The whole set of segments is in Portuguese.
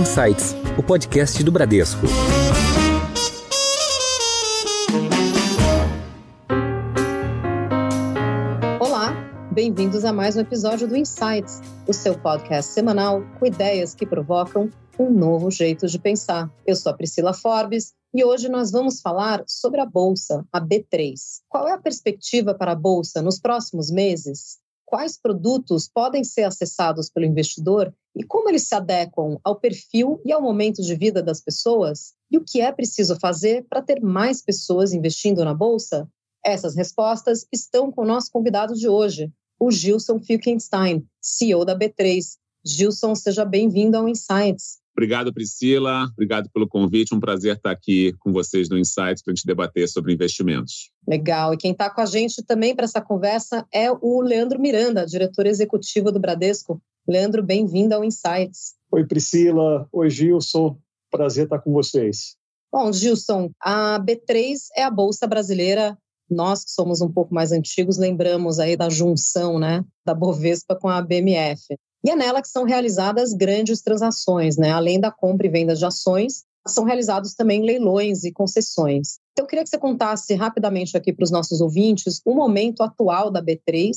Insights, o podcast do Bradesco. Olá, bem-vindos a mais um episódio do Insights, o seu podcast semanal com ideias que provocam um novo jeito de pensar. Eu sou a Priscila Forbes e hoje nós vamos falar sobre a bolsa, a B3. Qual é a perspectiva para a bolsa nos próximos meses? Quais produtos podem ser acessados pelo investidor e como eles se adequam ao perfil e ao momento de vida das pessoas? E o que é preciso fazer para ter mais pessoas investindo na bolsa? Essas respostas estão com o nosso convidado de hoje, o Gilson Filkenstein, CEO da B3. Gilson, seja bem-vindo ao Insights. Obrigado, Priscila. Obrigado pelo convite. Um prazer estar aqui com vocês no Insights para a gente debater sobre investimentos. Legal. E quem está com a gente também para essa conversa é o Leandro Miranda, diretor executivo do Bradesco. Leandro, bem-vindo ao Insights. Oi, Priscila. Oi, Gilson. Prazer estar com vocês. Bom, Gilson, a B3 é a bolsa brasileira. Nós que somos um pouco mais antigos lembramos aí da junção, né, da Bovespa com a BMF. E é nela que são realizadas grandes transações, né? Além da compra e venda de ações, são realizados também leilões e concessões. Então, eu queria que você contasse rapidamente aqui para os nossos ouvintes o momento atual da B3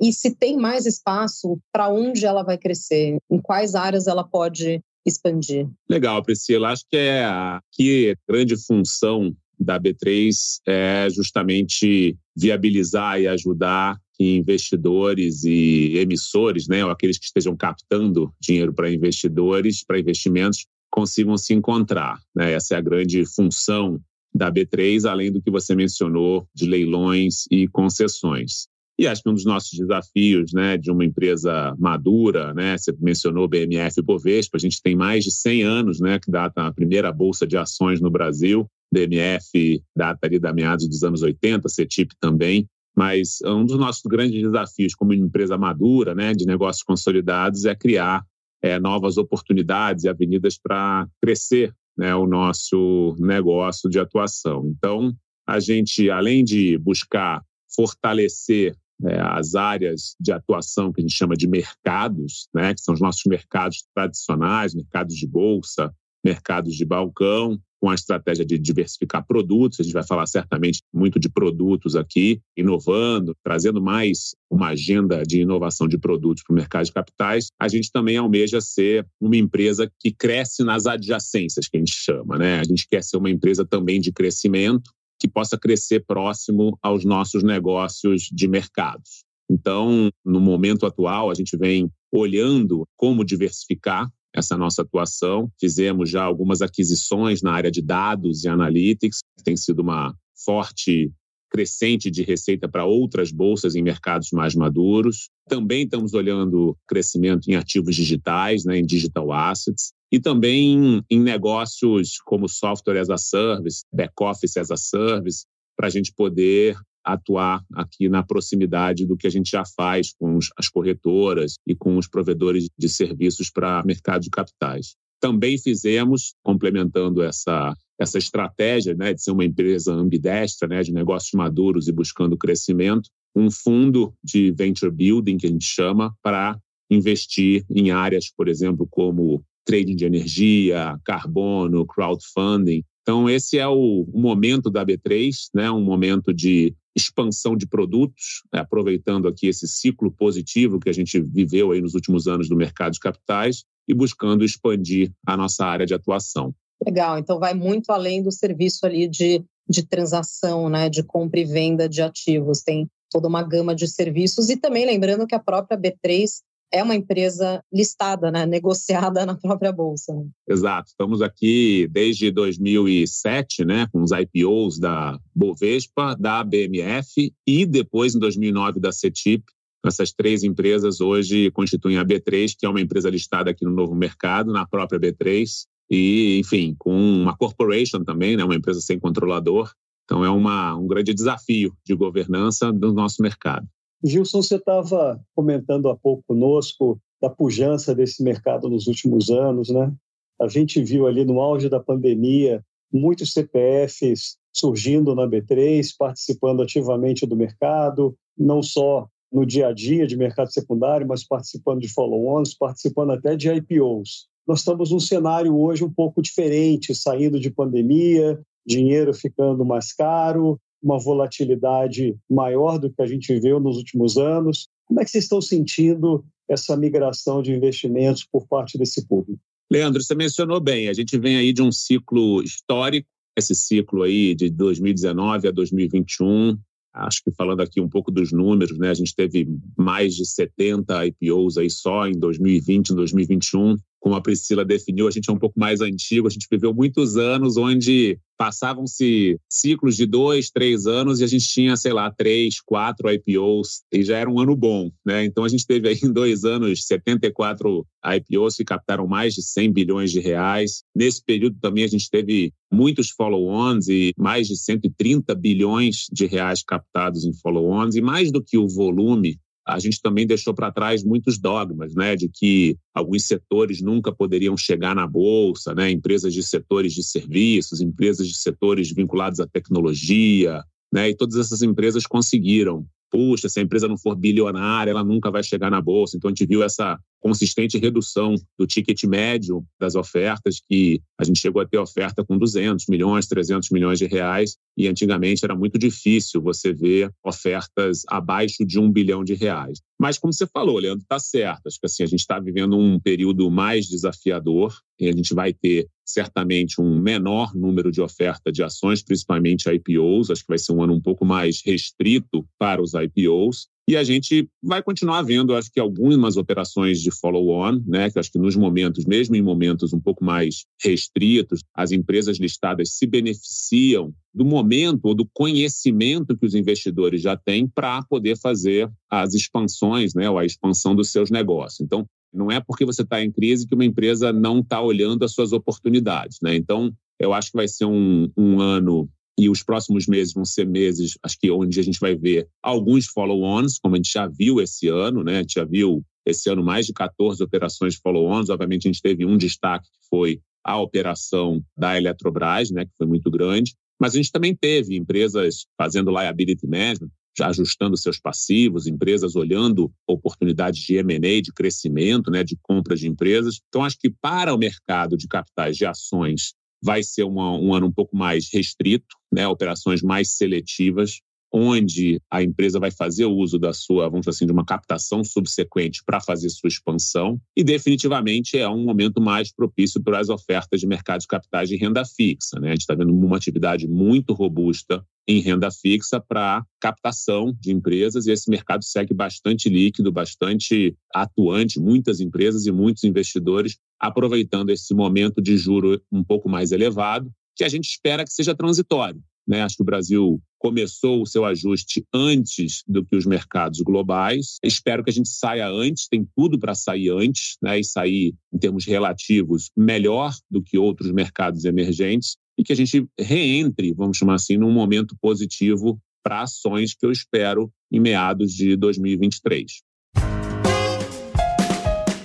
e se tem mais espaço para onde ela vai crescer, em quais áreas ela pode expandir. Legal, Priscila. Acho que é aqui a grande função da B3 é justamente viabilizar e ajudar investidores e emissores, né, ou aqueles que estejam captando dinheiro para investidores, para investimentos, consigam se encontrar. Né? Essa é a grande função da B3, além do que você mencionou de leilões e concessões. E acho que um dos nossos desafios né, de uma empresa madura, né, você mencionou BMF Bovespa, a gente tem mais de 100 anos né, que data a primeira bolsa de ações no Brasil, BMF data ali da meados dos anos 80, CETIP também. Mas um dos nossos grandes desafios como empresa madura, né, de negócios consolidados, é criar é, novas oportunidades e avenidas para crescer né, o nosso negócio de atuação. Então, a gente, além de buscar fortalecer é, as áreas de atuação que a gente chama de mercados, né, que são os nossos mercados tradicionais, mercados de bolsa, mercados de balcão, com a estratégia de diversificar produtos. A gente vai falar certamente muito de produtos aqui, inovando, trazendo mais uma agenda de inovação de produtos para o mercado de capitais. A gente também almeja ser uma empresa que cresce nas adjacências, que a gente chama. Né? A gente quer ser uma empresa também de crescimento, que possa crescer próximo aos nossos negócios de mercados. Então, no momento atual, a gente vem olhando como diversificar essa nossa atuação. Fizemos já algumas aquisições na área de dados e analytics, tem sido uma forte crescente de receita para outras bolsas em mercados mais maduros. Também estamos olhando crescimento em ativos digitais, né, em digital assets, e também em negócios como software as a service, back office as a service, para a gente poder atuar aqui na proximidade do que a gente já faz com as corretoras e com os provedores de serviços para mercado de capitais. Também fizemos, complementando essa, essa estratégia né, de ser uma empresa ambidestra, né, de negócios maduros e buscando crescimento, um fundo de venture building, que a gente chama, para investir em áreas, por exemplo, como trading de energia, carbono, crowdfunding. Então, esse é o, momento da B3, né, um momento de expansão de produtos, né, aproveitando aqui esse ciclo positivo que a gente viveu aí nos últimos anos do mercado de capitais e buscando expandir a nossa área de atuação. Legal, então vai muito além do serviço ali de, de transação, né, de compra e venda de ativos, tem toda uma gama de serviços e também lembrando que a própria B3 é uma empresa listada, né, negociada na própria bolsa. Né? Exato. Estamos aqui desde 2007, né, com os IPOs da Bovespa, da BMF e depois em 2009 da CETIP. Essas três empresas hoje constituem a B3, que é uma empresa listada aqui no novo mercado, na própria B3, e, enfim, com uma corporation também, né, uma empresa sem controlador. Então, é uma, um grande desafio de governança do nosso mercado. Gilson, você estava comentando há pouco conosco da pujança desse mercado nos últimos anos, né? A gente viu ali no auge da pandemia muitos CPFs surgindo na B3, participando ativamente do mercado, não só no dia a dia de mercado secundário, mas participando de follow-ons, participando até de IPOs. nós estamos num cenário hoje um pouco diferente, saindo de pandemia, dinheiro ficando mais caro, uma volatilidade maior do que a gente viveu nos últimos anos. Como é que vocês estão sentindo essa migração de investimentos por parte desse público? Leandro, você mencionou bem, a gente vem aí de um ciclo histórico, esse ciclo aí de 2019 a 2021, acho que falando aqui um pouco dos números, né, a gente teve mais de 70 IPOs aí só em 2020, em 2021, como a Priscila definiu, a gente é um pouco mais antigo, a gente viveu muitos anos onde passavam-se ciclos de dois, três anos e a gente tinha, sei lá, três, quatro IPOs e já era um ano bom, né? Então a gente teve aí em dois anos 74 IPOs que captaram mais de 100 bilhões de reais. Nesse período também a gente teve muitos follow-ons e mais de 130 bilhões de reais captados em follow-ons e mais do que o volume a gente também deixou para trás muitos dogmas, né, de que alguns setores nunca poderiam chegar na bolsa, né, empresas de setores de serviços, empresas de setores vinculados à tecnologia, né, e todas essas empresas conseguiram. Puxa, se a empresa não for bilionária, ela nunca vai chegar na bolsa. Então a gente viu essa consistente redução do ticket médio das ofertas, que a gente chegou a ter oferta com 200 milhões, 300 milhões de reais, e antigamente era muito difícil você ver ofertas abaixo de um bilhão de reais. Mas, como você falou, Leandro, está certo. Acho que assim, a gente está vivendo um período mais desafiador e a gente vai ter certamente um menor número de oferta de ações, principalmente IPOs. Acho que vai ser um ano um pouco mais restrito para os IPOs. E a gente vai continuar vendo, acho que, algumas operações de follow-on, né? Que acho que nos momentos, mesmo em momentos um pouco mais restritos, as empresas listadas se beneficiam do momento ou do conhecimento que os investidores já têm para poder fazer as expansões, né? Ou a expansão dos seus negócios. Então, não é porque você está em crise que uma empresa não está olhando as suas oportunidades, né? Então, eu acho que vai ser um, um ano e os próximos meses vão ser meses, acho que onde a gente vai ver alguns follow-ons, como a gente já viu esse ano, né? A gente já viu esse ano mais de 14 operações follow-ons. Obviamente, a gente teve um destaque que foi a operação da Eletrobras, né, que foi muito grande. Mas a gente também teve empresas fazendo liability management, já ajustando seus passivos, empresas olhando oportunidades de M&A, de crescimento, né, de compra de empresas. Então, acho que para o mercado de capitais de ações vai ser uma, um ano um pouco mais restrito, né, operações mais seletivas, onde a empresa vai fazer uso da sua, vamos dizer assim, de uma captação subsequente para fazer sua expansão, e definitivamente é um momento mais propício para as ofertas de mercado de capitais de renda fixa. Né? A gente está vendo uma atividade muito robusta em renda fixa para captação de empresas e esse mercado segue bastante líquido, bastante atuante, muitas empresas e muitos investidores aproveitando esse momento de juro um pouco mais elevado, que a gente espera que seja transitório. Né? Acho que o Brasil começou o seu ajuste antes do que os mercados globais. Espero que a gente saia antes, tem tudo para sair antes, né? e sair, em termos relativos, melhor do que outros mercados emergentes, e que a gente reentre, vamos chamar assim, num momento positivo para ações que eu espero em meados de 2023.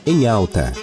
Em alta.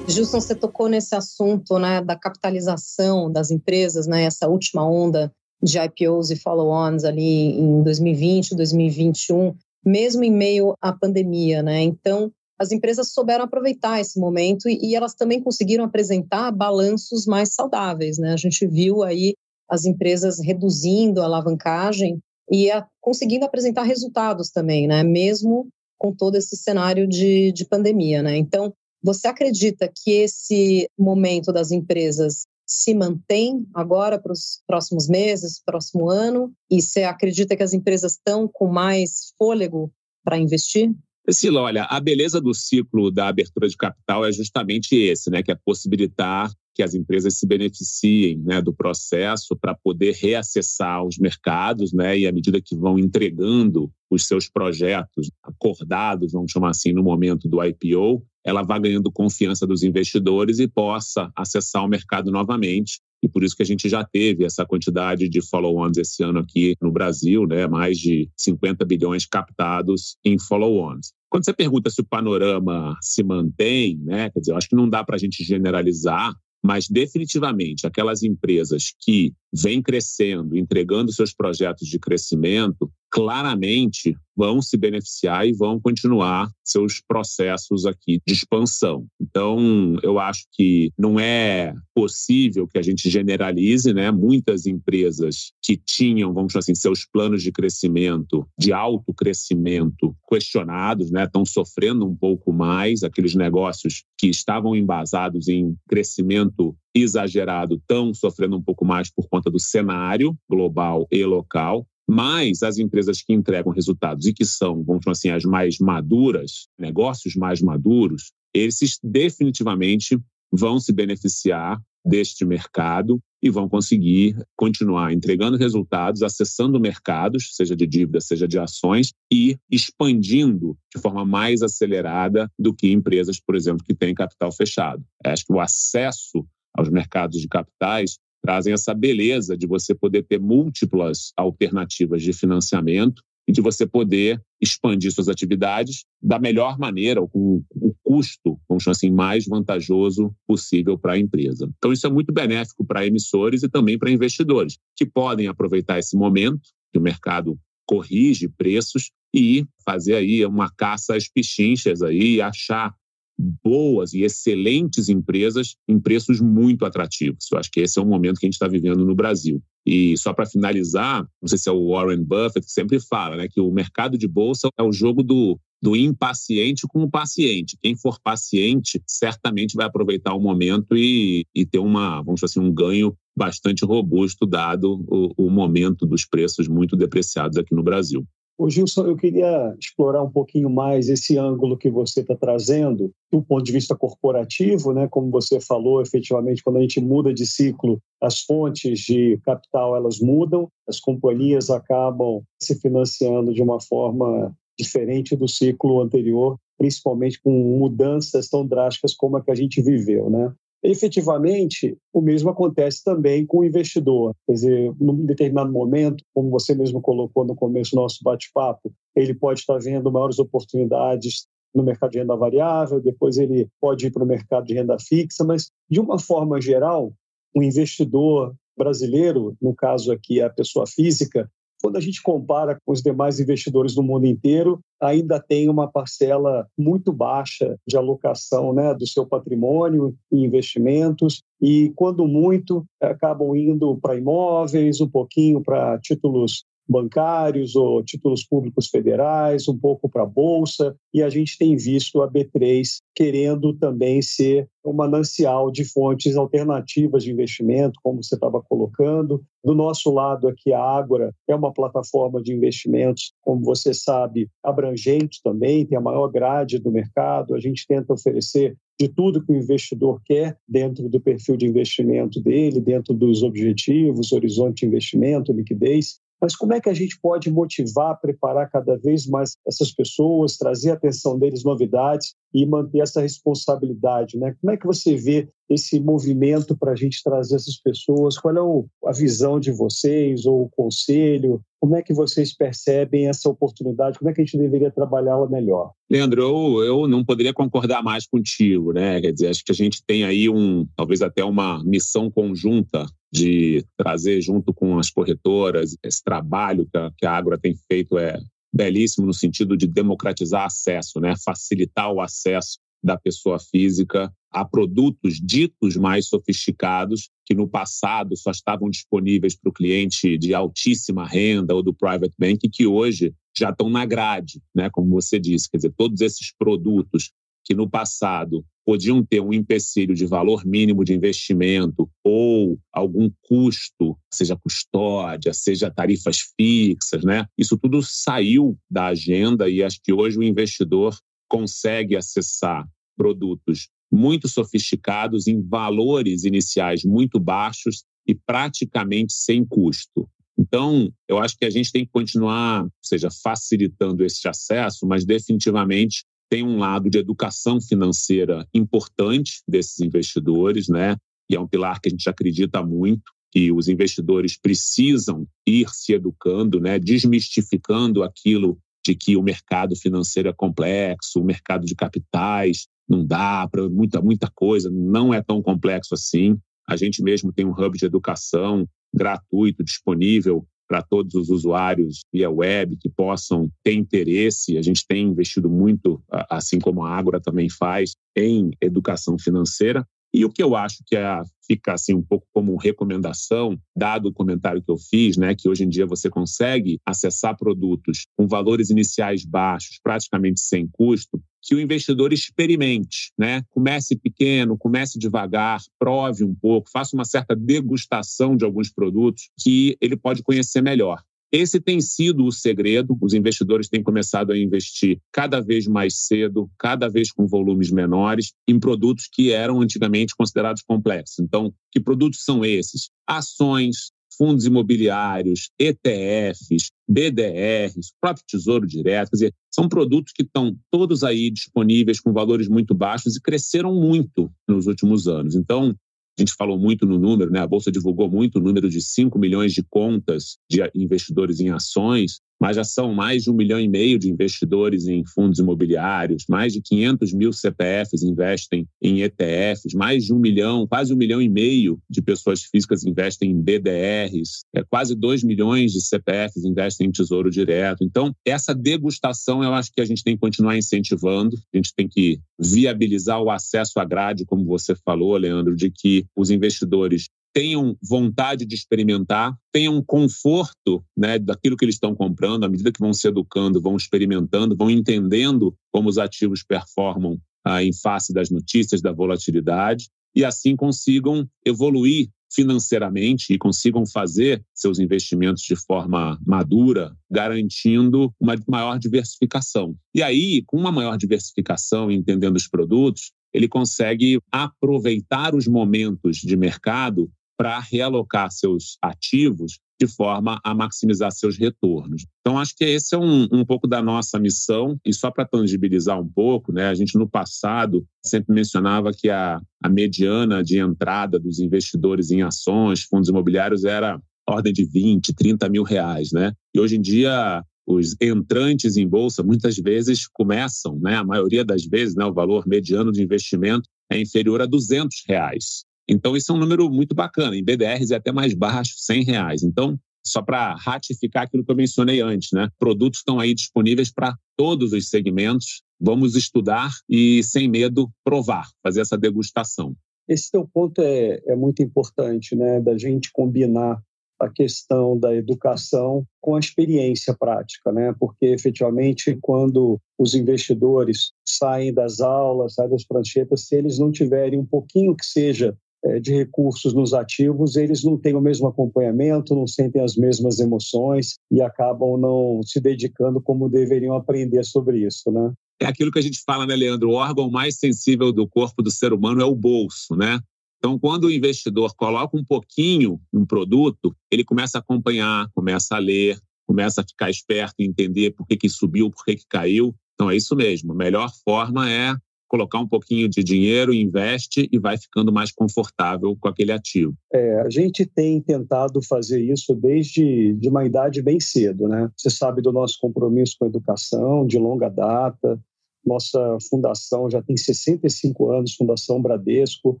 Gilson, você tocou nesse assunto né, da capitalização das empresas, né, essa última onda de IPOs e follow-ons ali em 2020, 2021, mesmo em meio à pandemia. Né? Então, as empresas souberam aproveitar esse momento e, e elas também conseguiram apresentar balanços mais saudáveis. Né? A gente viu aí as empresas reduzindo a alavancagem e a, conseguindo apresentar resultados também, né? mesmo com todo esse cenário de, de pandemia. Né? Então, você acredita que esse momento das empresas se mantém agora para os próximos meses, próximo ano? E você acredita que as empresas estão com mais fôlego para investir? Priscila, olha, a beleza do ciclo da abertura de capital é justamente esse, né, que é possibilitar que as empresas se beneficiem né, do processo para poder reacessar os mercados, né, e à medida que vão entregando os seus projetos acordados, vamos chamar assim, no momento do IPO, ela vá ganhando confiança dos investidores e possa acessar o mercado novamente. E por isso que a gente já teve essa quantidade de follow-ons esse ano aqui no Brasil, né? mais de 50 bilhões captados em follow-ons. Quando você pergunta se o panorama se mantém, né? quer dizer, eu acho que não dá para a gente generalizar, mas definitivamente aquelas empresas que vem crescendo, entregando seus projetos de crescimento, claramente vão se beneficiar e vão continuar seus processos aqui de expansão. Então, eu acho que não é possível que a gente generalize, né? Muitas empresas que tinham, vamos dizer assim, seus planos de crescimento, de alto crescimento questionados, né? Estão sofrendo um pouco mais, aqueles negócios que estavam embasados em crescimento exagerado estão sofrendo um pouco mais por conta do cenário global e local. Mas as empresas que entregam resultados e que são, vamos dizer assim, as mais maduras, negócios mais maduros, esses definitivamente vão se beneficiar deste mercado e vão conseguir continuar entregando resultados, acessando mercados, seja de dívida, seja de ações, e expandindo de forma mais acelerada do que empresas, por exemplo, que têm capital fechado. Acho que o acesso aos mercados de capitais trazem essa beleza de você poder ter múltiplas alternativas de financiamento e de você poder expandir suas atividades da melhor maneira, com o custo, vamos chamar assim, mais vantajoso possível para a empresa. Então, isso é muito benéfico para emissores e também para investidores, que podem aproveitar esse momento que o mercado corrige preços e fazer aí uma caça às pichinchas aí, achar boas e excelentes empresas em preços muito atrativos. Eu acho que esse é o momento que a gente está vivendo no Brasil. E só para finalizar, não sei se é o Warren Buffett que sempre fala, né, que o mercado de bolsa é o jogo do, do impaciente com o paciente. Quem for paciente certamente vai aproveitar o momento e, e ter uma, vamos dizer assim, um ganho bastante robusto dado o, o momento dos preços muito depreciados aqui no Brasil. Ô Gilson, eu queria explorar um pouquinho mais esse ângulo que você está trazendo, do ponto de vista corporativo, né? como você falou, efetivamente, quando a gente muda de ciclo, as fontes de capital elas mudam, as companhias acabam se financiando de uma forma diferente do ciclo anterior, principalmente com mudanças tão drásticas como a que a gente viveu. Né? Efetivamente, o mesmo acontece também com o investidor. Quer dizer, num determinado momento, como você mesmo colocou no começo do nosso bate-papo, ele pode estar vendo maiores oportunidades no mercado de renda variável, depois ele pode ir para o mercado de renda fixa, mas, de uma forma geral, o investidor brasileiro, no caso aqui a pessoa física, quando a gente compara com os demais investidores do mundo inteiro, ainda tem uma parcela muito baixa de alocação né, do seu patrimônio em investimentos. E, quando muito, acabam indo para imóveis, um pouquinho para títulos bancários ou títulos públicos federais, um pouco para a bolsa, e a gente tem visto a B3 querendo também ser um manancial de fontes alternativas de investimento, como você estava colocando. Do nosso lado aqui, a Ágora é uma plataforma de investimentos, como você sabe, abrangente também, tem a maior grade do mercado. A gente tenta oferecer de tudo que o investidor quer dentro do perfil de investimento dele, dentro dos objetivos, horizonte de investimento, liquidez. Mas como é que a gente pode motivar, preparar cada vez mais essas pessoas, trazer a atenção deles novidades e manter essa responsabilidade, né? Como é que você vê esse movimento para a gente trazer essas pessoas? Qual é a visão de vocês ou o conselho? Como é que vocês percebem essa oportunidade? Como é que a gente deveria trabalhá-la melhor? Leandro, eu, eu não poderia concordar mais contigo, né? Quer dizer, acho que a gente tem aí um, talvez até uma missão conjunta de trazer junto com as corretoras esse trabalho que a, que a tem feito é belíssimo no sentido de democratizar acesso, né? facilitar o acesso da pessoa física a produtos ditos mais sofisticados que no passado só estavam disponíveis para o cliente de altíssima renda ou do private bank que hoje já estão na grade, né? Como você disse, quer dizer, todos esses produtos que no passado podiam ter um empecilho de valor mínimo de investimento ou algum custo, seja custódia, seja tarifas fixas, né? Isso tudo saiu da agenda e acho que hoje o investidor consegue acessar produtos muito sofisticados em valores iniciais muito baixos e praticamente sem custo. Então, eu acho que a gente tem que continuar, ou seja, facilitando esse acesso, mas definitivamente tem um lado de educação financeira importante desses investidores, né? E é um pilar que a gente acredita muito que os investidores precisam ir se educando, né? Desmistificando aquilo de que o mercado financeiro é complexo, o mercado de capitais não dá para muita muita coisa, não é tão complexo assim. A gente mesmo tem um hub de educação gratuito, disponível para todos os usuários via web que possam ter interesse. A gente tem investido muito, assim como a Ágora também faz, em educação financeira. E o que eu acho que é, fica assim um pouco como recomendação, dado o comentário que eu fiz, né, que hoje em dia você consegue acessar produtos com valores iniciais baixos, praticamente sem custo, que o investidor experimente, né? Comece pequeno, comece devagar, prove um pouco, faça uma certa degustação de alguns produtos que ele pode conhecer melhor. Esse tem sido o segredo. Os investidores têm começado a investir cada vez mais cedo, cada vez com volumes menores, em produtos que eram antigamente considerados complexos. Então, que produtos são esses? Ações, fundos imobiliários, ETFs, BDRs, próprio Tesouro Direto, quer dizer, são produtos que estão todos aí disponíveis com valores muito baixos e cresceram muito nos últimos anos. Então, a gente falou muito no número, né? A Bolsa divulgou muito o número de 5 milhões de contas de investidores em ações mas já são mais de um milhão e meio de investidores em fundos imobiliários, mais de 500 mil CPFs investem em ETFs, mais de um milhão, quase um milhão e meio de pessoas físicas investem em BDRs, é, quase dois milhões de CPFs investem em tesouro direto. Então, essa degustação eu acho que a gente tem que continuar incentivando, a gente tem que viabilizar o acesso à grade, como você falou, Leandro, de que os investidores tenham vontade de experimentar, tenham conforto né, daquilo que eles estão comprando, à medida que vão se educando, vão experimentando, vão entendendo como os ativos performam ah, em face das notícias, da volatilidade, e assim consigam evoluir financeiramente e consigam fazer seus investimentos de forma madura, garantindo uma maior diversificação. E aí, com uma maior diversificação, entendendo os produtos, ele consegue aproveitar os momentos de mercado para realocar seus ativos de forma a maximizar seus retornos. Então, acho que esse é um, um pouco da nossa missão. E só para tangibilizar um pouco, né, a gente no passado sempre mencionava que a, a mediana de entrada dos investidores em ações, fundos imobiliários, era ordem de 20, 30 mil reais. Né? E hoje em dia, os entrantes em bolsa muitas vezes começam, né, a maioria das vezes, né, o valor mediano de investimento é inferior a 200 reais. Então, isso é um número muito bacana. Em BDRs é até mais baixo, 100 reais. Então, só para ratificar aquilo que eu mencionei antes, né? Produtos estão aí disponíveis para todos os segmentos. Vamos estudar e, sem medo, provar, fazer essa degustação. Esse teu ponto é, é muito importante, né? Da gente combinar a questão da educação com a experiência prática, né? Porque efetivamente quando os investidores saem das aulas, saem das pranchetas, se eles não tiverem um pouquinho que seja de recursos nos ativos, eles não têm o mesmo acompanhamento, não sentem as mesmas emoções e acabam não se dedicando como deveriam aprender sobre isso, né? É aquilo que a gente fala, né, Leandro? O órgão mais sensível do corpo do ser humano é o bolso, né? Então, quando o investidor coloca um pouquinho no produto, ele começa a acompanhar, começa a ler, começa a ficar esperto e entender por que, que subiu, por que, que caiu. Então, é isso mesmo. A melhor forma é colocar um pouquinho de dinheiro, investe e vai ficando mais confortável com aquele ativo. É, a gente tem tentado fazer isso desde de uma idade bem cedo, né? Você sabe do nosso compromisso com a educação de longa data. Nossa fundação já tem 65 anos, Fundação Bradesco.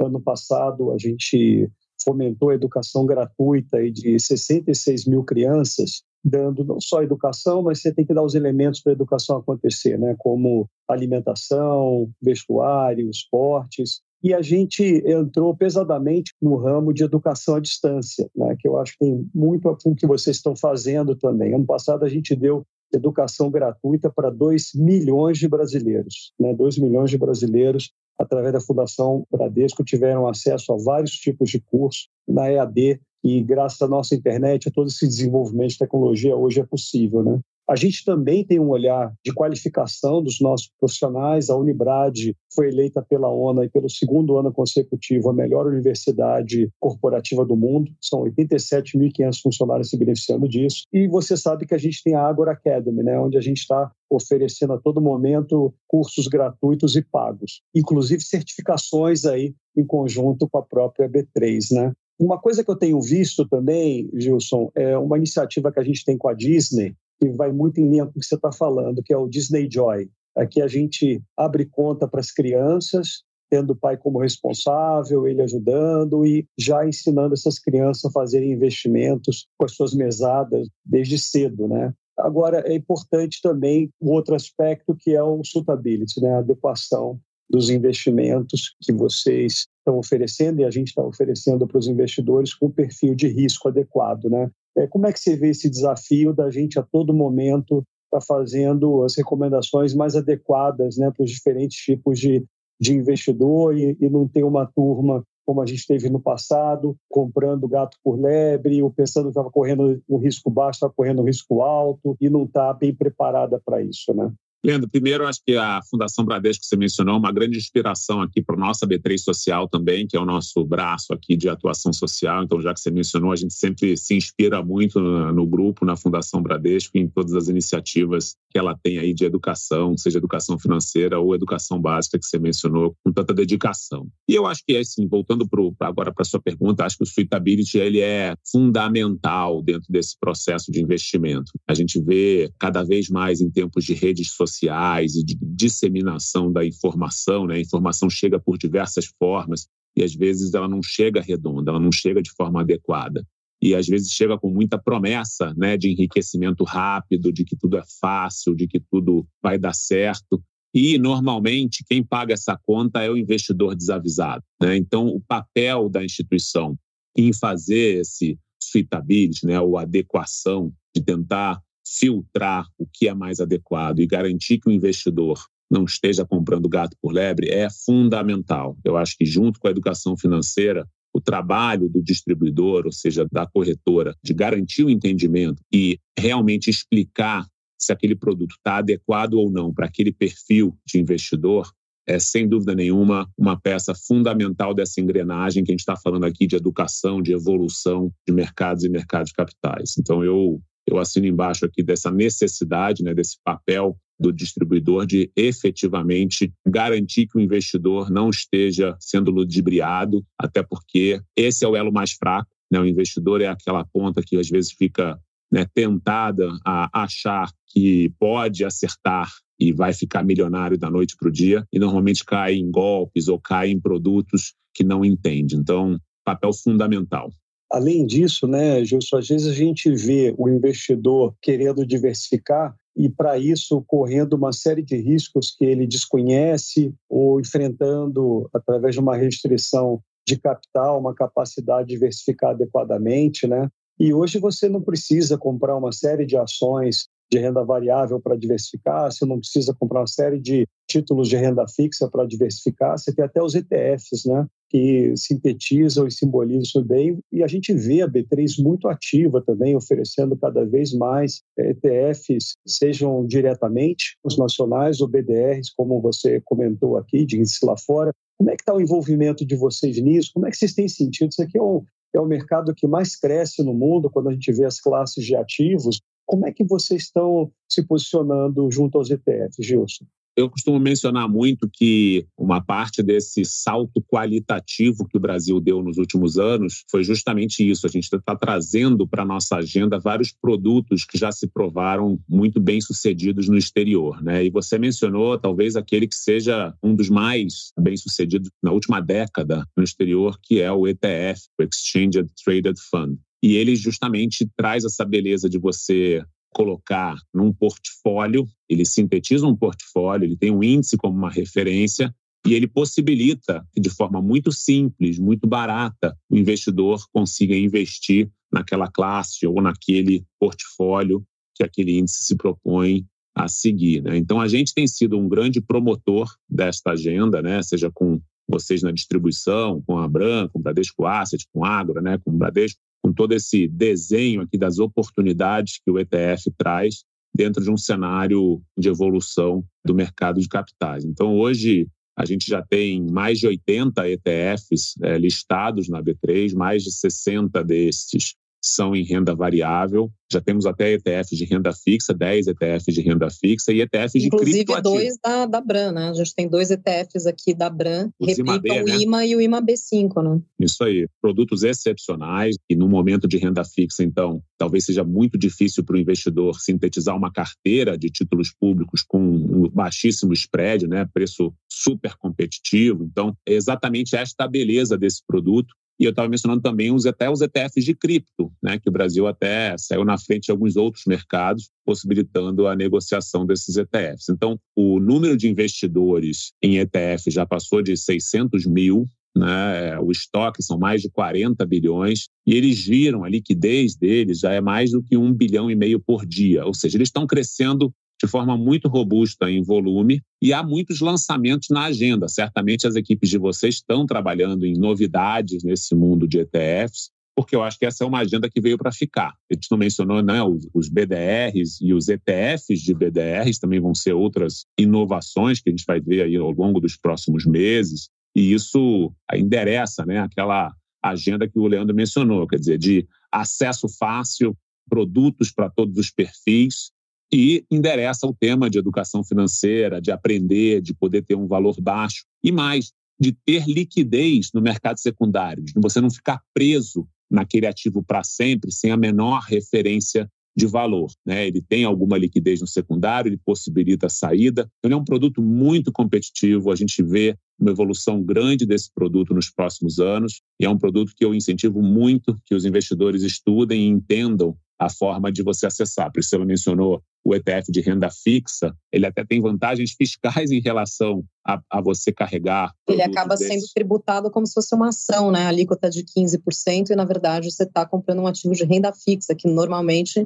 Ano passado a gente fomentou a educação gratuita de 66 mil crianças dando não só educação, mas você tem que dar os elementos para a educação acontecer, né? como alimentação, vestuário, esportes. E a gente entrou pesadamente no ramo de educação à distância, né? que eu acho que tem muito com o que vocês estão fazendo também. Ano passado a gente deu educação gratuita para 2 milhões de brasileiros. Né? 2 milhões de brasileiros, através da Fundação Bradesco, tiveram acesso a vários tipos de cursos na EAD e graças à nossa internet, a todo esse desenvolvimento de tecnologia hoje é possível, né? A gente também tem um olhar de qualificação dos nossos profissionais. A Unibrad foi eleita pela ONU e pelo segundo ano consecutivo a melhor universidade corporativa do mundo. São 87.500 funcionários se beneficiando disso. E você sabe que a gente tem a Agora Academy, né, onde a gente está oferecendo a todo momento cursos gratuitos e pagos, inclusive certificações aí em conjunto com a própria B3, né? Uma coisa que eu tenho visto também, Gilson, é uma iniciativa que a gente tem com a Disney, que vai muito em linha com o que você está falando, que é o Disney Joy. Aqui a gente abre conta para as crianças tendo o pai como responsável, ele ajudando e já ensinando essas crianças a fazerem investimentos com as suas mesadas desde cedo, né? Agora, é importante também o outro aspecto que é o suitability, né? a adequação dos investimentos que vocês estão oferecendo e a gente está oferecendo para os investidores com perfil de risco adequado. Né? É, como é que você vê esse desafio da gente a todo momento estar tá fazendo as recomendações mais adequadas né, para os diferentes tipos de, de investidor e, e não ter uma turma como a gente teve no passado, comprando gato por lebre, ou pensando que estava correndo um risco baixo, estava correndo um risco alto, e não está bem preparada para isso, né? Leandro, primeiro, acho que a Fundação Bradesco que você mencionou é uma grande inspiração aqui para a nossa B3 Social também, que é o nosso braço aqui de atuação social. Então, já que você mencionou, a gente sempre se inspira muito no, grupo, na Fundação Bradesco, em todas as iniciativas que ela tem aí de educação, seja educação financeira ou educação básica que você mencionou, com tanta dedicação. E eu acho que, assim, voltando pro, agora para sua pergunta, acho que o suitability ele é fundamental dentro desse processo de investimento. A gente vê cada vez mais em tempos de redes sociais sociais e de disseminação da informação, né? A informação chega por diversas formas e às vezes ela não chega redonda, ela não chega de forma adequada. E às vezes chega com muita promessa, né, de enriquecimento rápido, de que tudo é fácil, de que tudo vai dar certo. E normalmente quem paga essa conta é o investidor desavisado, né? Então o papel da instituição em fazer esse suitability, né, ou adequação de tentar filtrar o que é mais adequado e garantir que o investidor não esteja comprando gato por lebre é fundamental. Eu acho que, junto com a educação financeira, o trabalho do distribuidor, ou seja, da corretora, de garantir o entendimento e realmente explicar se aquele produto está adequado ou não para aquele perfil de investidor, é sem dúvida nenhuma uma peça fundamental dessa engrenagem que a gente está falando aqui de educação, de evolução de mercados e mercados capitais. Então, eu eu assino embaixo aqui dessa necessidade, né, desse papel do distribuidor de efetivamente garantir que o investidor não esteja sendo ludibriado, até porque esse é o elo mais fraco. Né? O investidor é aquela ponta que às vezes fica né, tentada a achar que pode acertar e vai ficar milionário da noite para o dia, e normalmente cai em golpes ou cai em produtos que não entende. Então, papel fundamental. Além disso, né, Gilson, às vezes a gente vê o investidor querendo diversificar e, para isso, correndo uma série de riscos que ele desconhece ou enfrentando, através de uma restrição de capital, uma capacidade de diversificar adequadamente. Né? E hoje você não precisa comprar uma série de ações de renda variável para diversificar, você não precisa comprar uma série de títulos de renda fixa para diversificar, você tem até os ETFs, né? que sintetizam e simbolizam bem. E a gente vê a B3 muito ativa também, oferecendo cada vez mais ETFs, sejam diretamente os nacionais ou BDRs, como você comentou aqui, de índice lá fora. Como é que está o envolvimento de vocês nisso? Como é que vocês têm sentido? Isso aqui é o, é o mercado que mais cresce no mundo quando a gente vê as classes de ativos. Como é que vocês estão se posicionando junto aos ETFs, Gilson? Eu costumo mencionar muito que uma parte desse salto qualitativo que o Brasil deu nos últimos anos foi justamente isso. A gente está trazendo para a nossa agenda vários produtos que já se provaram muito bem sucedidos no exterior. Né? E você mencionou talvez aquele que seja um dos mais bem sucedidos na última década no exterior, que é o ETF, o Exchange Traded Fund. E ele justamente traz essa beleza de você colocar num portfólio, ele sintetiza um portfólio, ele tem um índice como uma referência e ele possibilita que, de forma muito simples, muito barata, o investidor consiga investir naquela classe ou naquele portfólio que aquele índice se propõe a seguir. Né? Então, a gente tem sido um grande promotor desta agenda, né? seja com vocês na distribuição, com a Bran, com o Bradesco Asset, com a Agro, né? com o Bradesco, com todo esse desenho aqui das oportunidades que o ETF traz dentro de um cenário de evolução do mercado de capitais. Então, hoje, a gente já tem mais de 80 ETFs é, listados na B3, mais de 60 destes são em renda variável. Já temos até ETFs de renda fixa, 10 ETFs de renda fixa e ETFs de Inclusive dois da, da Bran, né? A gente tem dois ETFs aqui da Bran, Os replicam IMAB, o né? IMA e o IMA B5, né? Isso aí, produtos excepcionais e no momento de renda fixa, então, talvez seja muito difícil para o investidor sintetizar uma carteira de títulos públicos com um baixíssimo spread, né, preço super competitivo. Então, é exatamente esta a beleza desse produto. E eu estava mencionando também os, até os ETFs de cripto, né, que o Brasil até saiu na frente de alguns outros mercados, possibilitando a negociação desses ETFs. Então, o número de investidores em ETF já passou de 600 mil, né? O estoque são mais de 40 bilhões e eles viram a liquidez deles já é mais do que um bilhão e meio por dia, ou seja, eles estão crescendo de forma muito robusta em volume e há muitos lançamentos na agenda. Certamente as equipes de vocês estão trabalhando em novidades nesse mundo de ETFs, porque eu acho que essa é uma agenda que veio para ficar. A gente não mencionou né, os, BDRs e os ETFs de BDRs também vão ser outras inovações que a gente vai ver aí ao longo dos próximos meses. E isso endereça né, aquela agenda que o Leandro mencionou, quer dizer, de acesso fácil, produtos para todos os perfis, e endereça o tema de educação financeira, de aprender, de poder ter um valor baixo e mais, de ter liquidez no mercado secundário, de você não ficar preso naquele ativo para sempre, sem a menor referência de valor. Né? Ele tem alguma liquidez no secundário, ele possibilita a saída. Ele é um produto muito competitivo, a gente vê uma evolução grande desse produto nos próximos anos, e é um produto que eu incentivo muito que os investidores estudem e entendam a forma de você acessar. A Priscila mencionou o ETF de renda fixa, ele até tem vantagens fiscais em relação a, a você carregar. Ele acaba sendo tributado como se fosse uma ação, né? A alíquota de 15%, e na verdade você está comprando um ativo de renda fixa, que normalmente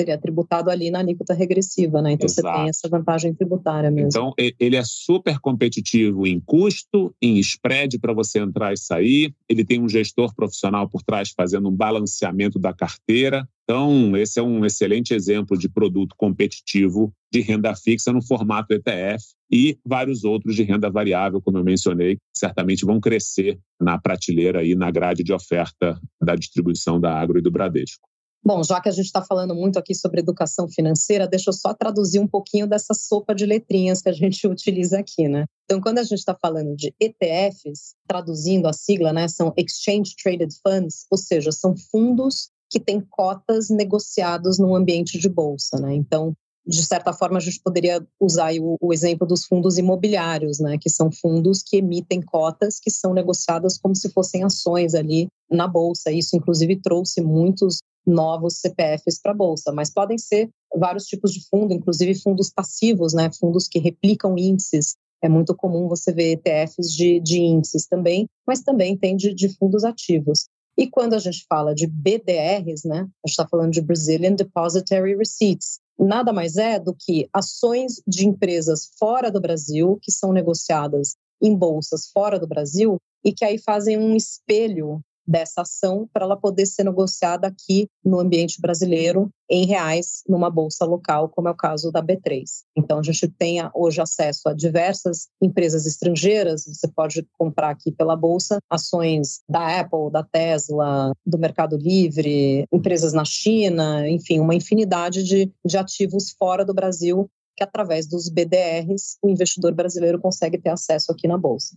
seria tributado ali na alíquota regressiva, né? Então Exato. você tem essa vantagem tributária mesmo. Então, ele é super competitivo em custo, em spread para você entrar e sair. Ele tem um gestor profissional por trás fazendo um balanceamento da carteira. Então, esse é um excelente exemplo de produto competitivo de renda fixa no formato ETF e vários outros de renda variável, como eu mencionei, certamente vão crescer na prateleira e na grade de oferta da distribuição da Agro e do Bradesco. Bom, já que a gente está falando muito aqui sobre educação financeira, deixa eu só traduzir um pouquinho dessa sopa de letrinhas que a gente utiliza aqui, né? Então, quando a gente está falando de ETFs, traduzindo a sigla, né, são Exchange Traded Funds, ou seja, são fundos que têm cotas negociados no ambiente de bolsa, né? Então, de certa forma, a gente poderia usar o, o, exemplo dos fundos imobiliários, né, que são fundos que emitem cotas que são negociadas como se fossem ações ali na bolsa. Isso, inclusive, trouxe muitos novos CPFs para a bolsa, mas podem ser vários tipos de fundo, inclusive fundos passivos, né, fundos que replicam índices. É muito comum você ver ETFs de, de índices também, mas também tem de, de fundos ativos. E quando a gente fala de BDRs, né, a gente está falando de Brazilian Depositary Receipts, nada mais é do que ações de empresas fora do Brasil que são negociadas em bolsas fora do Brasil e que aí fazem um espelho dessa ação para ela poder ser negociada aqui no ambiente brasileiro em reais numa bolsa local, como é o caso da B3. Então a gente tem hoje acesso a diversas empresas estrangeiras, você pode comprar aqui pela bolsa ações da Apple, da Tesla, do Mercado Livre, empresas na China, enfim, uma infinidade de, de ativos fora do Brasil que através dos BDRs o investidor brasileiro consegue ter acesso aqui na bolsa.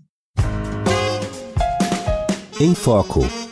Em Foco.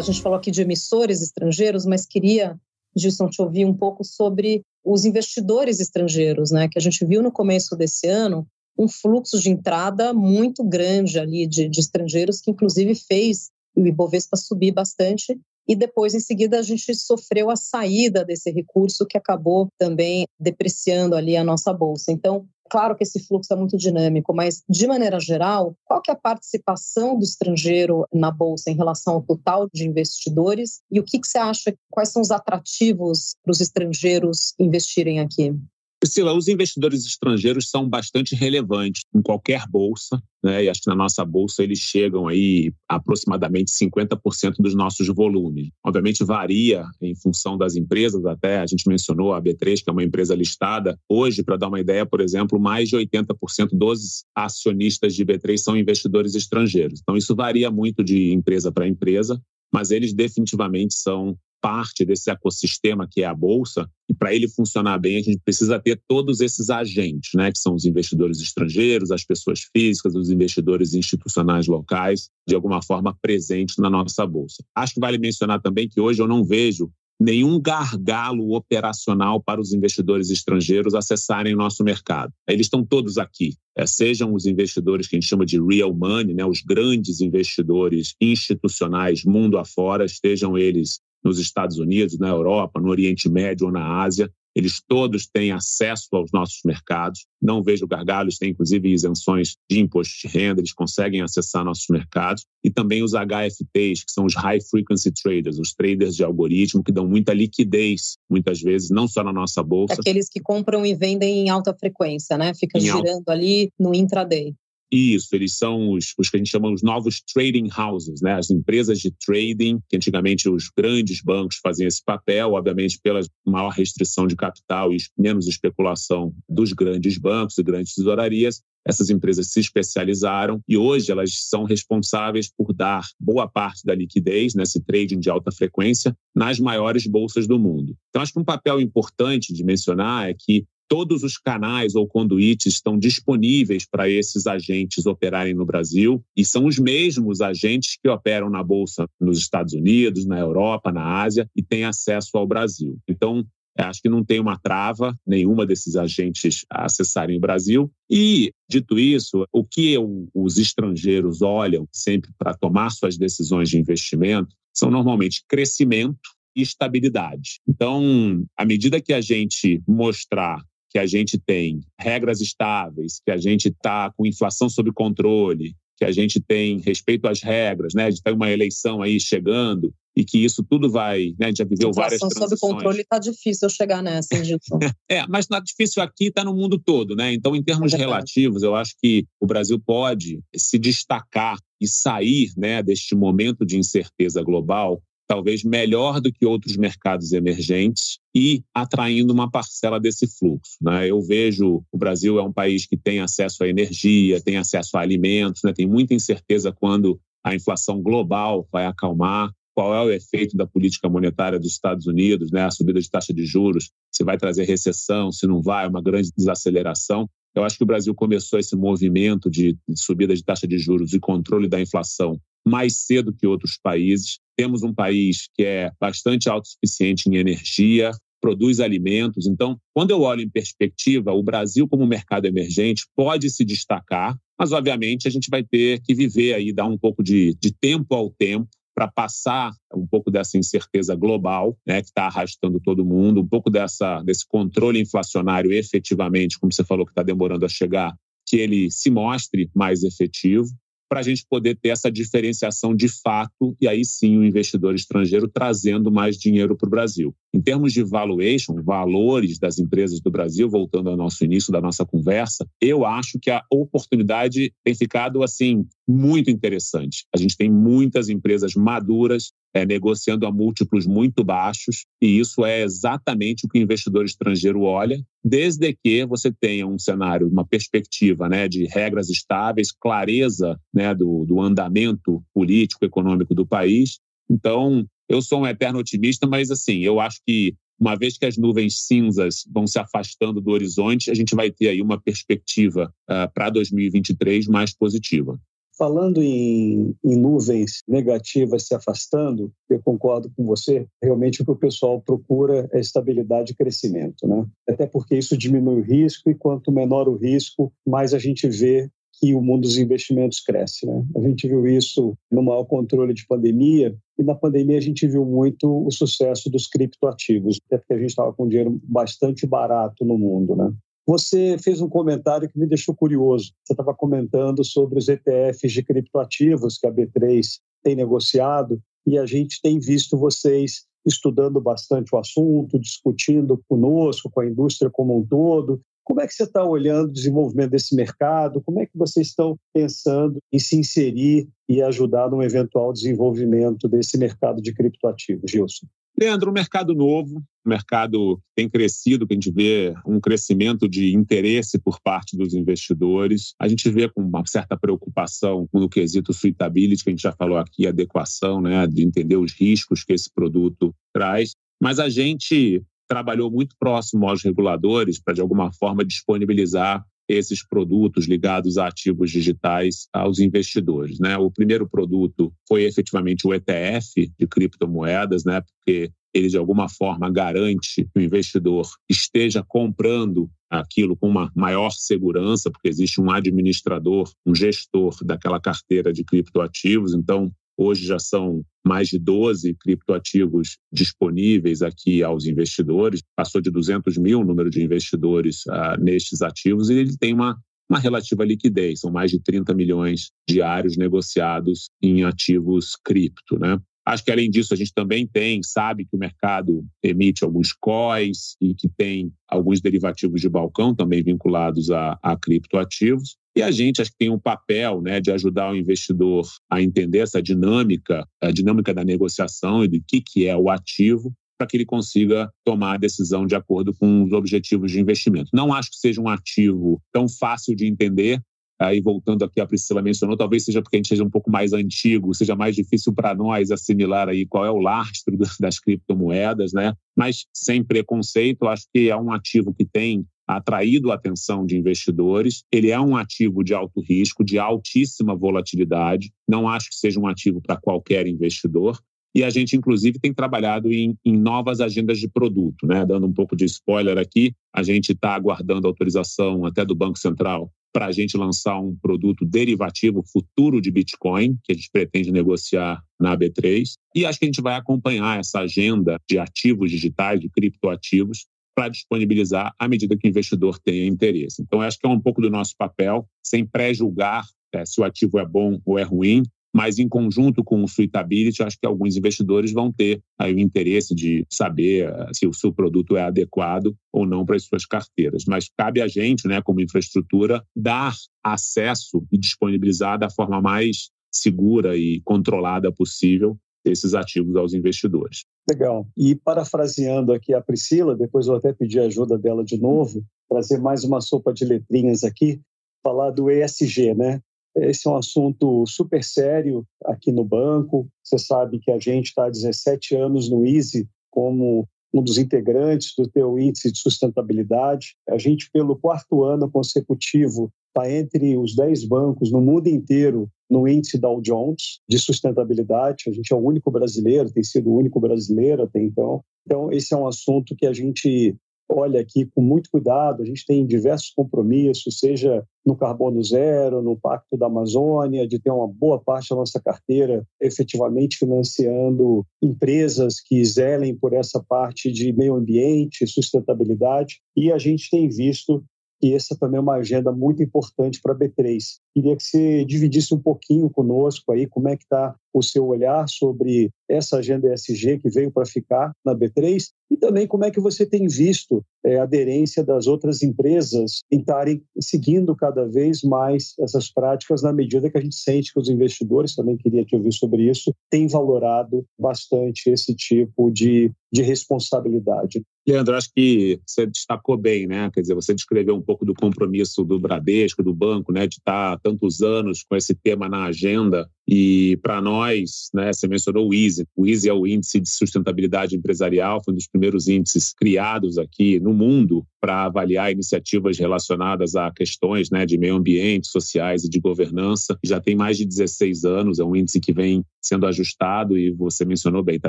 A gente falou aqui de emissores estrangeiros, mas queria, Gilson, te ouvir um pouco sobre os investidores estrangeiros, né? Que a gente viu no começo desse ano um fluxo de entrada muito grande ali de, de estrangeiros, que inclusive fez o Ibovespa subir bastante. E depois, em seguida, a gente sofreu a saída desse recurso que acabou também depreciando ali a nossa bolsa. Então, Claro que esse fluxo é muito dinâmico, mas de maneira geral, qual que é a participação do estrangeiro na bolsa em relação ao total de investidores e o que, que você acha? Quais são os atrativos para os estrangeiros investirem aqui? Priscila, os investidores estrangeiros são bastante relevantes em qualquer bolsa, né? E acho que na nossa bolsa eles chegam aí a aproximadamente 50% dos nossos volumes. Obviamente varia em função das empresas, até a gente mencionou a B3, que é uma empresa listada. Hoje, para dar uma ideia, por exemplo, mais de 80% dos acionistas de B3 são investidores estrangeiros. Então isso varia muito de empresa para empresa, mas eles definitivamente são parte desse ecossistema que é a bolsa, e para ele funcionar bem, a gente precisa ter todos esses agentes, né, que são os investidores estrangeiros, as pessoas físicas, os investidores institucionais locais, de alguma forma presentes na nossa bolsa. Acho que vale mencionar também que hoje eu não vejo nenhum gargalo operacional para os investidores estrangeiros acessarem nosso mercado. Eles estão todos aqui, é, sejam os investidores que a gente chama de real money, né, os grandes investidores institucionais mundo afora, estejam eles nos Estados Unidos, na Europa, no Oriente Médio ou na Ásia. Eles todos têm acesso aos nossos mercados. Não vejo gargalos, têm inclusive isenções de imposto de renda, eles conseguem acessar nossos mercados. E também os HFTs, que são os High Frequency Traders, os traders de algoritmo, que dão muita liquidez, muitas vezes, não só na nossa bolsa. Aqueles que compram e vendem em alta frequência, né? Fica girando alta... ali no intraday. Isso, eles são os, os, que a gente chama os novos trading houses, né? as empresas de trading, que antigamente os grandes bancos faziam esse papel, obviamente pela maior restrição de capital e menos especulação dos grandes bancos e grandes tesourarias, essas empresas se especializaram e hoje elas são responsáveis por dar boa parte da liquidez nesse trading de alta frequência nas maiores bolsas do mundo. Então, acho que um papel importante de mencionar é que todos os canais ou conduítes estão disponíveis para esses agentes operarem no Brasil e são os mesmos agentes que operam na bolsa nos Estados Unidos, na Europa, na Ásia e têm acesso ao Brasil. Então, acho que não tem uma trava nenhuma desses agentes acessarem o Brasil. E, dito isso, o que os estrangeiros olham sempre para tomar suas decisões de investimento são normalmente crescimento e estabilidade. Então, à medida que a gente mostrar que a gente tem regras estáveis, que a gente está com inflação sob controle, que a gente tem respeito às regras, né? A gente tem uma eleição aí chegando e que isso tudo vai, né? A gente já viveu várias transições. sob controle está difícil eu chegar nessa, Gilson. é, mas não é difícil aqui, está no mundo todo, né? Então, em termos é relativos, eu acho que o Brasil pode se destacar e sair, né, deste momento de incerteza global talvez melhor do que outros mercados emergentes e atraindo uma parcela desse fluxo. Né? Eu vejo o Brasil é um país que tem acesso à energia, tem acesso a alimentos, né? tem muita incerteza quando a inflação global vai acalmar, qual é o efeito da política monetária dos Estados Unidos, né? a subida de taxa de juros, se vai trazer recessão, se não vai, uma grande desaceleração. Eu acho que o Brasil começou esse movimento de subida de taxa de juros e controle da inflação mais cedo que outros países. Temos um país que é bastante autossuficiente em energia, produz alimentos. Então, quando eu olho em perspectiva, o Brasil, como mercado emergente, pode se destacar, mas, obviamente, a gente vai ter que viver aí, dar um pouco de, de tempo ao tempo para passar um pouco dessa incerteza global, né, que está arrastando todo mundo, um pouco dessa, desse controle inflacionário efetivamente, como você falou que está demorando a chegar, que ele se mostre mais efetivo para a gente poder ter essa diferenciação de fato e aí sim o investidor estrangeiro trazendo mais dinheiro para o Brasil. Em termos de valuation, valores das empresas do Brasil, voltando ao nosso início da nossa conversa, eu acho que a oportunidade tem ficado assim muito interessante. A gente tem muitas empresas maduras é, negociando a múltiplos muito baixos, e isso é exatamente o que o investidor estrangeiro olha, desde que você tenha um cenário, uma perspectiva né, de regras estáveis, clareza né, do, do andamento político, econômico do país. Então, eu sou um eterno otimista, mas assim, eu acho que uma vez que as nuvens cinzas vão se afastando do horizonte, a gente vai ter aí uma perspectiva uh, para 2023 mais positiva. Falando em, em, nuvens negativas se afastando, eu concordo com você. Realmente o que o pessoal procura é estabilidade e crescimento, né? Até porque isso diminui o risco e quanto menor o risco, mais a gente vê que o mundo dos investimentos cresce. Né? A gente viu isso no maior controle de pandemia e na pandemia a gente viu muito o sucesso dos criptoativos, até porque a gente estava com dinheiro bastante barato no mundo, né? Você fez um comentário que me deixou curioso. Você estava comentando sobre os ETFs de criptoativos que a B3 tem negociado e a gente tem visto vocês estudando bastante o assunto, discutindo conosco, com a indústria como um todo. Como é que você está olhando o desenvolvimento desse mercado? Como é que vocês estão pensando em se inserir e ajudar no eventual desenvolvimento desse mercado de criptoativos, Gilson? Leandro, um mercado novo, um mercado que tem crescido, que a gente vê um crescimento de interesse por parte dos investidores. A gente vê com uma certa preocupação no quesito suitability, que a gente já falou aqui, adequação, né, de entender os riscos que esse produto traz. Mas a gente trabalhou muito próximo aos reguladores para, de alguma forma, disponibilizar esses produtos ligados a ativos digitais aos investidores. Né? O primeiro produto foi efetivamente o ETF de criptomoedas, né? porque ele de alguma forma garante que o investidor esteja comprando aquilo com uma maior segurança, porque existe um administrador, um gestor daquela carteira de criptoativos. Então, Hoje já são mais de 12 criptoativos disponíveis aqui aos investidores. Passou de 200 mil o número de investidores uh, nestes ativos e ele tem uma, uma relativa liquidez. São mais de 30 milhões diários negociados em ativos cripto. Né? Acho que, além disso, a gente também tem, sabe que o mercado emite alguns COIs e que tem alguns derivativos de balcão também vinculados a, a criptoativos. E a gente acho que tem um papel né, de ajudar o investidor a entender essa dinâmica, a dinâmica da negociação e do que, que é o ativo, para que ele consiga tomar a decisão de acordo com os objetivos de investimento. Não acho que seja um ativo tão fácil de entender. Aí, voltando aqui, a Priscila mencionou, talvez seja porque a gente seja um pouco mais antigo, seja mais difícil para nós assimilar aí qual é o lastro das criptomoedas, né? Mas sem preconceito, acho que é um ativo que tem atraído a atenção de investidores. Ele é um ativo de alto risco, de altíssima volatilidade. Não acho que seja um ativo para qualquer investidor. E a gente, inclusive, tem trabalhado em, em, novas agendas de produto, né? Dando um pouco de spoiler aqui, a gente está aguardando autorização até do Banco Central para a gente lançar um produto derivativo futuro de Bitcoin, que a gente pretende negociar na B3. E acho que a gente vai acompanhar essa agenda de ativos digitais, de criptoativos, para disponibilizar à medida que o investidor tenha interesse. Então, acho que é um pouco do nosso papel, sem pré-julgar é, se o ativo é bom ou é ruim, mas em conjunto com o suitability, acho que alguns investidores vão ter aí o interesse de saber eh, se o seu produto é adequado ou não para as suas carteiras. Mas cabe a gente, né, como infraestrutura, dar acesso e disponibilizar da forma mais segura e controlada possível esses ativos aos investidores. Legal. E parafraseando aqui a Priscila, depois eu até pedi a ajuda dela de novo, trazer mais uma sopa de letrinhas aqui, falar do ESG, né? Esse é um assunto super sério aqui no banco. Você sabe que a gente está há 17 anos no Easy como um dos integrantes do teu índice de sustentabilidade. A gente, pelo quarto ano consecutivo, está entre os 10 bancos no mundo inteiro no índice Dow Jones de sustentabilidade. A gente é o único brasileiro, tem sido o único brasileiro até então. Então, esse é um assunto que a gente olha aqui com muito cuidado. A gente tem diversos compromissos, seja no carbono zero, no Pacto da Amazônia, de ter uma boa parte da nossa carteira efetivamente financiando empresas que zelem por essa parte de meio ambiente, sustentabilidade. E a gente tem visto que essa também é uma agenda muito importante para a B3. Queria que você dividisse um pouquinho conosco aí como é que está o seu olhar sobre essa agenda ESG que veio para ficar na B3 e também como é que você tem visto é, a aderência das outras empresas em estarem seguindo cada vez mais essas práticas na medida que a gente sente que os investidores, também queria te ouvir sobre isso, têm valorado bastante esse tipo de, de responsabilidade. Leandro, acho que você destacou bem, né? Quer dizer, você descreveu um pouco do compromisso do Bradesco, do banco, né, de estar há tantos anos com esse tema na agenda e para nós, né, você mencionou o Easy. O Easy é o índice de sustentabilidade empresarial, foi um dos primeiros índices criados aqui no mundo para avaliar iniciativas relacionadas a questões né, de meio ambiente, sociais e de governança. Já tem mais de 16 anos, é um índice que vem sendo ajustado e você mencionou bem, está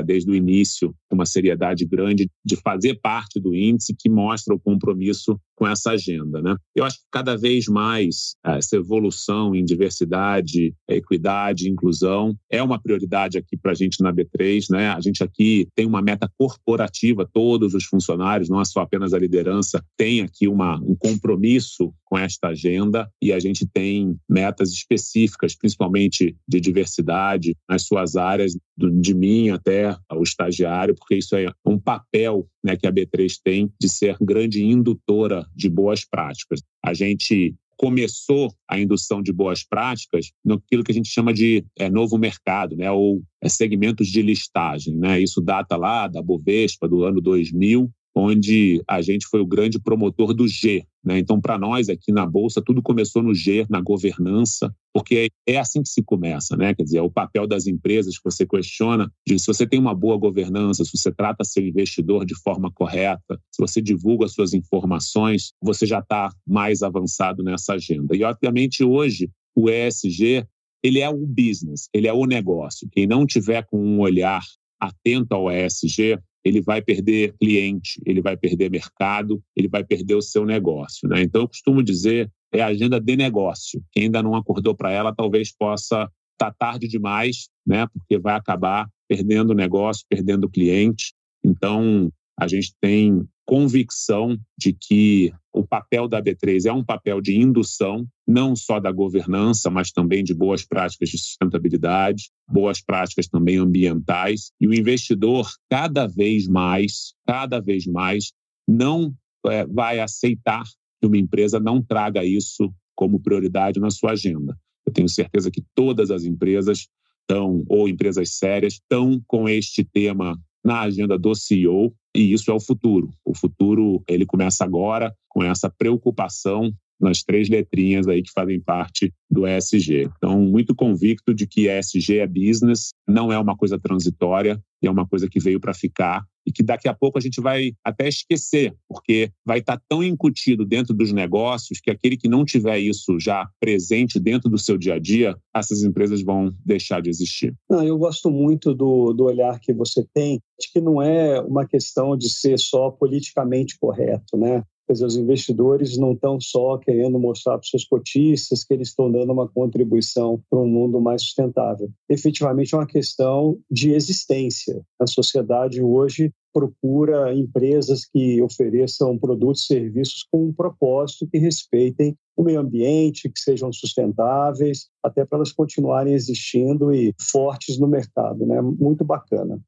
desde o início uma seriedade grande de fazer parte do índice que mostra o compromisso com essa agenda. Né? Eu acho que cada vez mais essa evolução em diversidade, equidade, inclusão. É uma prioridade aqui para a gente na B3, né? A gente aqui tem uma meta corporativa, todos os funcionários, não é só apenas a liderança, tem aqui uma, um compromisso com esta agenda e a gente tem metas específicas, principalmente de diversidade, nas suas áreas, de mim até o estagiário, porque isso é um papel né, que a B3 tem de ser grande indutora de boas práticas. A gente começou a indução de boas práticas naquilo que a gente chama de é, novo mercado, né, ou é, segmentos de listagem. Né? Isso data lá da Bovespa, do ano 2000, onde a gente foi o grande promotor do G. Né? Então, para nós aqui na Bolsa, tudo começou no G, na governança, porque é assim que se começa, né? Quer dizer, é o papel das empresas que você questiona de se você tem uma boa governança, se você trata seu investidor de forma correta, se você divulga suas informações, você já está mais avançado nessa agenda. E, obviamente, hoje, o ESG ele é o business, ele é o negócio. Quem não tiver com um olhar atento ao ESG, ele vai perder cliente, ele vai perder mercado, ele vai perder o seu negócio. Né? Então, eu costumo dizer, é a agenda de negócio. Quem ainda não acordou para ela, talvez possa estar tá tarde demais, né? porque vai acabar perdendo negócio, perdendo cliente. Então, a gente tem convicção de que o papel da B3 é um papel de indução, não só da governança, mas também de boas práticas de sustentabilidade, boas práticas também ambientais. E o investidor, cada vez mais, cada vez mais, não é, vai aceitar que uma empresa não traga isso como prioridade na sua agenda. Eu tenho certeza que todas as empresas estão, ou empresas sérias, estão com este tema na agenda do CEO e isso é o futuro. O futuro ele começa agora com essa preocupação nas três letrinhas aí que fazem parte do ESG. Então, muito convicto de que ESG é business, não é uma coisa transitória, é uma coisa que veio para ficar e que daqui a pouco a gente vai até esquecer, porque vai estar tá tão incutido dentro dos negócios que aquele que não tiver isso já presente dentro do seu dia a dia, essas empresas vão deixar de existir. Não, eu gosto muito do, do olhar que você tem, de que não é uma questão de ser só politicamente correto, né? Quer dizer, os investidores não estão só querendo mostrar para os seus cotistas que eles estão dando uma contribuição para um mundo mais sustentável. Efetivamente é uma questão de existência. A sociedade hoje procura empresas que ofereçam produtos e serviços com um propósito que respeitem o meio ambiente, que sejam sustentáveis, até para elas continuarem existindo e fortes no mercado. Né? Muito bacana.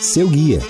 Seu guia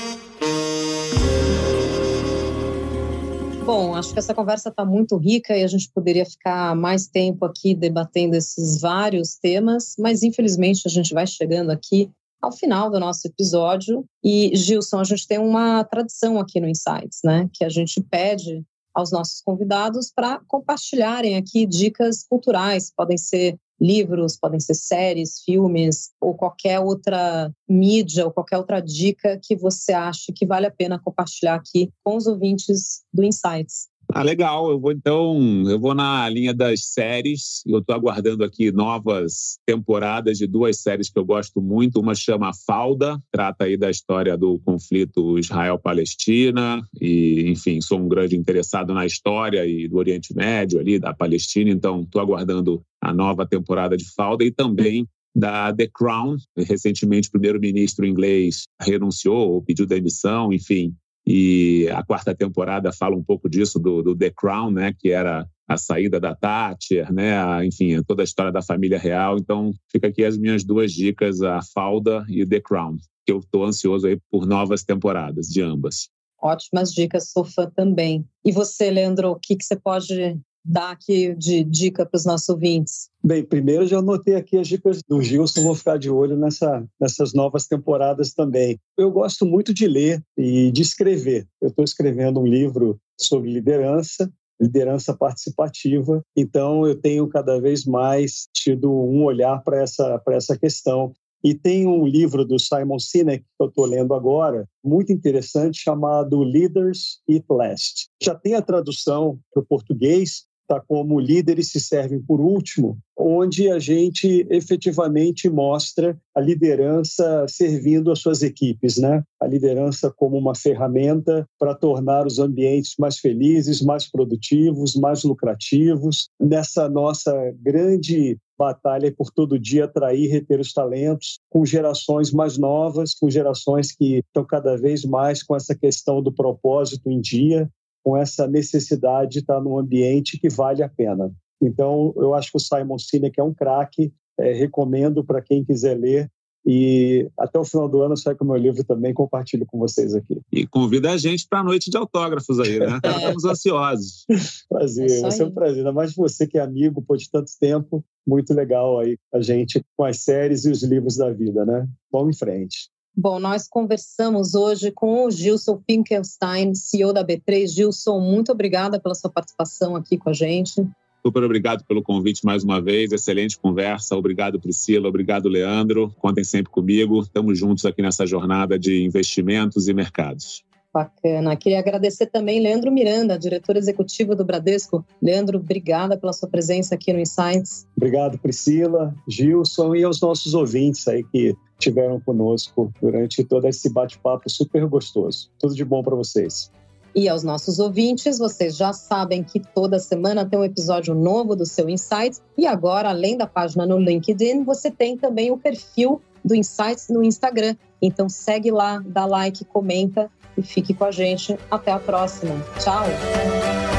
Bom, acho que essa conversa está muito rica e a gente poderia ficar mais tempo aqui debatendo esses vários temas, mas infelizmente a gente vai chegando aqui ao final do nosso episódio. E, Gilson, a gente tem uma tradição aqui no Insights, né? Que a gente pede aos nossos convidados para compartilharem aqui dicas culturais, podem ser livros, podem ser séries, filmes ou qualquer outra mídia ou qualquer outra dica que você ache que vale a pena compartilhar aqui com os ouvintes do Insights. Ah, legal. Eu vou então, eu vou na linha das séries. Eu estou aguardando aqui novas temporadas de duas séries que eu gosto muito. Uma chama Falda, trata aí da história do conflito Israel-Palestina e, enfim, sou um grande interessado na história e do Oriente Médio ali da Palestina. Então, estou aguardando a nova temporada de Falda e também da The Crown. Recentemente, o primeiro-ministro inglês renunciou ou pediu demissão, enfim. E a quarta temporada fala um pouco disso, do, do The Crown, né, que era a saída da Thatcher, né, a, enfim, toda a história da família real. Então, fica aqui as minhas duas dicas, a Falda e The Crown, que eu estou ansioso aí por novas temporadas de ambas. Ótimas dicas, sou fã também. E você, Leandro, o que, que você pode dar aqui de dica para os nossos ouvintes? Bem, primeiro já anotei aqui as dicas do Gilson, vou ficar de olho nessa, nessas novas temporadas também. Eu gosto muito de ler e de escrever. Eu estou escrevendo um livro sobre liderança, liderança participativa. Então, eu tenho cada vez mais tido um olhar para essa, essa questão. E tem um livro do Simon Sinek que eu estou lendo agora, muito interessante, chamado Leaders Eat Last. Já tem a tradução para o português, está como líderes se servem por último, onde a gente efetivamente mostra a liderança servindo as suas equipes, né? A liderança como uma ferramenta para tornar os ambientes mais felizes, mais produtivos, mais lucrativos. Nessa nossa grande batalha por todo dia atrair e reter os talentos, com gerações mais novas, com gerações que estão cada vez mais com essa questão do propósito em dia, com essa necessidade de estar num ambiente que vale a pena. Então, eu acho que o Simon Sinek é um craque, é, recomendo para quem quiser ler. E até o final do ano sai com o meu livro também, compartilho com vocês aqui. E convida a gente para a noite de autógrafos aí, né? É. Estamos ansiosos. prazer, é vai ser um prazer. Ainda mais você que é amigo por de tanto tempo. Muito legal aí a gente com as séries e os livros da vida, né? Vamos em frente. Bom, nós conversamos hoje com o Gilson Finkelstein, CEO da B3. Gilson, muito obrigada pela sua participação aqui com a gente. Super obrigado pelo convite mais uma vez. Excelente conversa. Obrigado, Priscila. Obrigado, Leandro. Contem sempre comigo. Estamos juntos aqui nessa jornada de investimentos e mercados. Bacana. Queria agradecer também Leandro Miranda, diretor executivo do Bradesco. Leandro, obrigada pela sua presença aqui no Insights. Obrigado, Priscila, Gilson e aos nossos ouvintes aí que estiveram conosco durante todo esse bate-papo super gostoso. Tudo de bom para vocês. E aos nossos ouvintes, vocês já sabem que toda semana tem um episódio novo do seu Insights. E agora, além da página no LinkedIn, você tem também o perfil do Insights no Instagram. Então segue lá, dá like, comenta e fique com a gente. Até a próxima. Tchau!